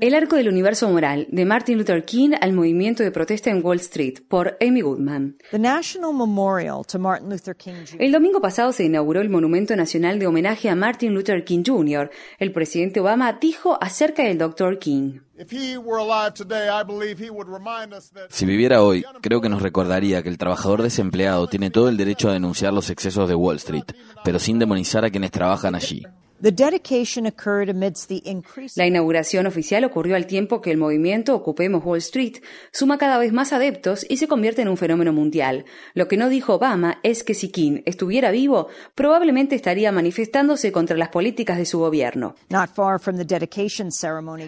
El arco del universo moral, de Martin Luther King al movimiento de protesta en Wall Street, por Amy Goodman. The National Memorial to Martin Luther King Jr. El domingo pasado se inauguró el Monumento Nacional de Homenaje a Martin Luther King Jr. El presidente Obama dijo acerca del Dr. King. Si viviera hoy, creo que nos recordaría que el trabajador desempleado tiene todo el derecho a denunciar los excesos de Wall Street, pero sin demonizar a quienes trabajan allí. La inauguración oficial ocurrió al tiempo que el movimiento Ocupemos Wall Street suma cada vez más adeptos y se convierte en un fenómeno mundial. Lo que no dijo Obama es que si King estuviera vivo, probablemente estaría manifestándose contra las políticas de su gobierno.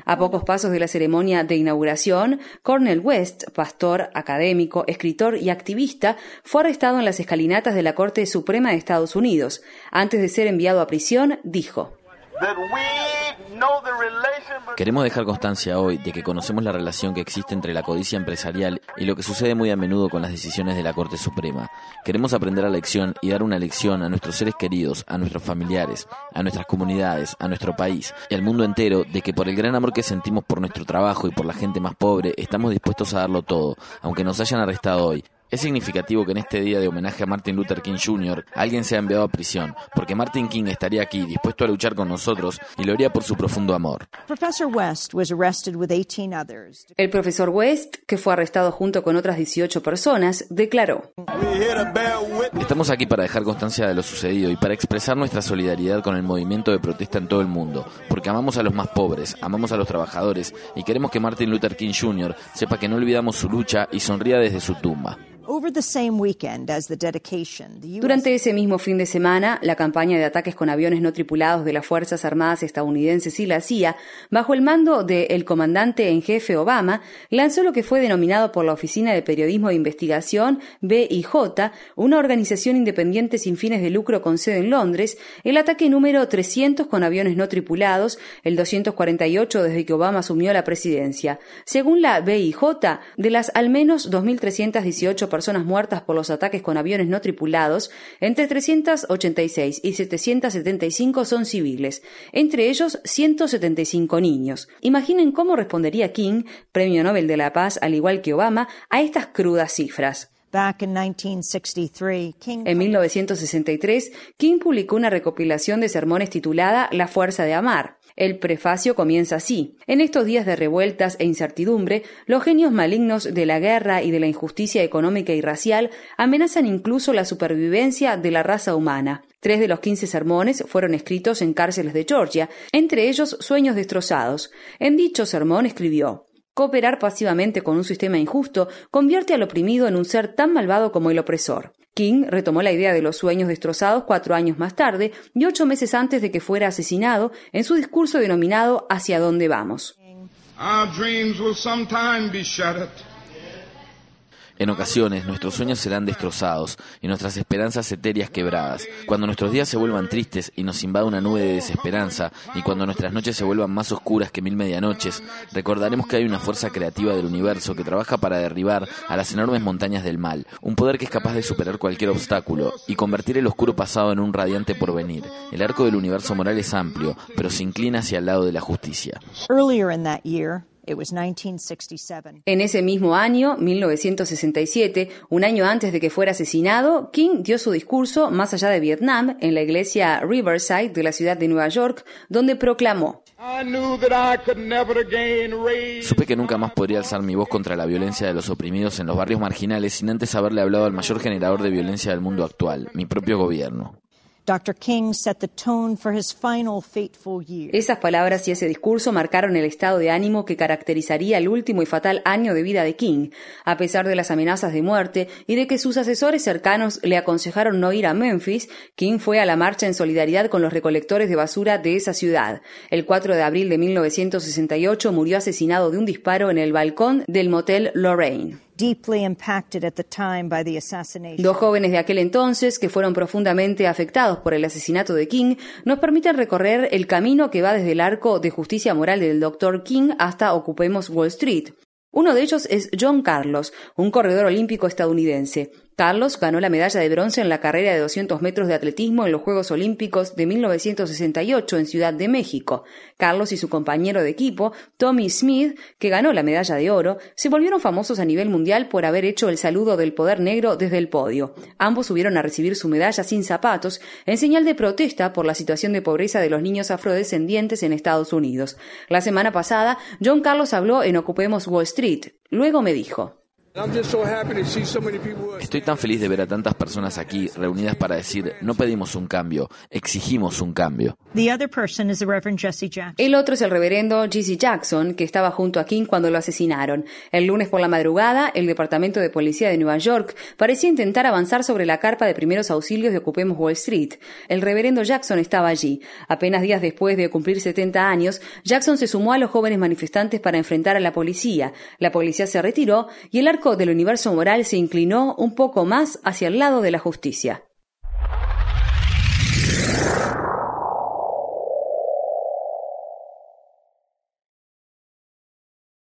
A pocos pasos de la ceremonia de inauguración, Cornel West, pastor, académico, escritor y activista, fue arrestado en las escalinatas de la Corte Suprema de Estados Unidos. Antes de ser enviado a prisión, dijo Queremos dejar constancia hoy de que conocemos la relación que existe entre la codicia empresarial y lo que sucede muy a menudo con las decisiones de la Corte Suprema. Queremos aprender la lección y dar una lección a nuestros seres queridos, a nuestros familiares, a nuestras comunidades, a nuestro país y al mundo entero de que por el gran amor que sentimos por nuestro trabajo y por la gente más pobre, estamos dispuestos a darlo todo, aunque nos hayan arrestado hoy, es significativo que en este día de homenaje a Martin Luther King Jr. alguien sea enviado a prisión, porque Martin King estaría aquí dispuesto a luchar con nosotros y lo haría por su profundo amor. El profesor West, que fue arrestado junto con otras 18 personas, declaró: Estamos aquí para dejar constancia de lo sucedido y para expresar nuestra solidaridad con el movimiento de protesta en todo el mundo, porque amamos a los más pobres, amamos a los trabajadores y queremos que Martin Luther King Jr. sepa que no olvidamos su lucha y sonría desde su tumba. Durante ese mismo fin de semana, la campaña de ataques con aviones no tripulados de las Fuerzas Armadas estadounidenses y la CIA, bajo el mando del comandante en jefe Obama, lanzó lo que fue denominado por la Oficina de Periodismo de Investigación, BIJ, una organización independiente sin fines de lucro con sede en Londres, el ataque número 300 con aviones no tripulados, el 248 desde que Obama asumió la presidencia. Según la BIJ, de las al menos 2.318 personas muertas por los ataques con aviones no tripulados, entre 386 y 775 son civiles, entre ellos 175 niños. Imaginen cómo respondería King, Premio Nobel de la Paz, al igual que Obama, a estas crudas cifras. En 1963, King publicó una recopilación de sermones titulada La fuerza de amar. El prefacio comienza así. En estos días de revueltas e incertidumbre, los genios malignos de la guerra y de la injusticia económica y racial amenazan incluso la supervivencia de la raza humana. Tres de los quince sermones fueron escritos en cárceles de Georgia, entre ellos Sueños destrozados. En dicho sermón escribió Cooperar pasivamente con un sistema injusto convierte al oprimido en un ser tan malvado como el opresor. King retomó la idea de los sueños destrozados cuatro años más tarde y ocho meses antes de que fuera asesinado en su discurso denominado Hacia dónde vamos. En ocasiones nuestros sueños serán destrozados y nuestras esperanzas etéreas quebradas. Cuando nuestros días se vuelvan tristes y nos invada una nube de desesperanza y cuando nuestras noches se vuelvan más oscuras que mil medianoches, recordaremos que hay una fuerza creativa del universo que trabaja para derribar a las enormes montañas del mal, un poder que es capaz de superar cualquier obstáculo y convertir el oscuro pasado en un radiante porvenir. El arco del universo moral es amplio, pero se inclina hacia el lado de la justicia. En ese mismo año, 1967, un año antes de que fuera asesinado, King dio su discurso más allá de Vietnam en la iglesia Riverside de la ciudad de Nueva York, donde proclamó Supe que nunca más podría alzar mi voz contra la violencia de los oprimidos en los barrios marginales sin antes haberle hablado al mayor generador de violencia del mundo actual, mi propio gobierno. Esas palabras y ese discurso marcaron el estado de ánimo que caracterizaría el último y fatal año de vida de King, a pesar de las amenazas de muerte y de que sus asesores cercanos le aconsejaron no ir a Memphis, King fue a la marcha en solidaridad con los recolectores de basura de esa ciudad. El 4 de abril de 1968 murió asesinado de un disparo en el balcón del motel Lorraine. Dos jóvenes de aquel entonces, que fueron profundamente afectados por el asesinato de King, nos permiten recorrer el camino que va desde el arco de justicia moral del Dr. King hasta Ocupemos Wall Street. Uno de ellos es John Carlos, un corredor olímpico estadounidense. Carlos ganó la medalla de bronce en la carrera de 200 metros de atletismo en los Juegos Olímpicos de 1968 en Ciudad de México. Carlos y su compañero de equipo, Tommy Smith, que ganó la medalla de oro, se volvieron famosos a nivel mundial por haber hecho el saludo del poder negro desde el podio. Ambos subieron a recibir su medalla sin zapatos, en señal de protesta por la situación de pobreza de los niños afrodescendientes en Estados Unidos. La semana pasada, John Carlos habló en Ocupemos Wall Street. Luego me dijo. Estoy tan feliz de ver a tantas personas aquí reunidas para decir, no pedimos un cambio, exigimos un cambio. El otro es el reverendo Jesse Jackson, que estaba junto a King cuando lo asesinaron. El lunes por la madrugada, el Departamento de Policía de Nueva York parecía intentar avanzar sobre la carpa de primeros auxilios de Ocupemos Wall Street. El reverendo Jackson estaba allí. Apenas días después de cumplir 70 años, Jackson se sumó a los jóvenes manifestantes para enfrentar a la policía. La policía se retiró y el arco del universo moral se inclinó un poco más hacia el lado de la justicia.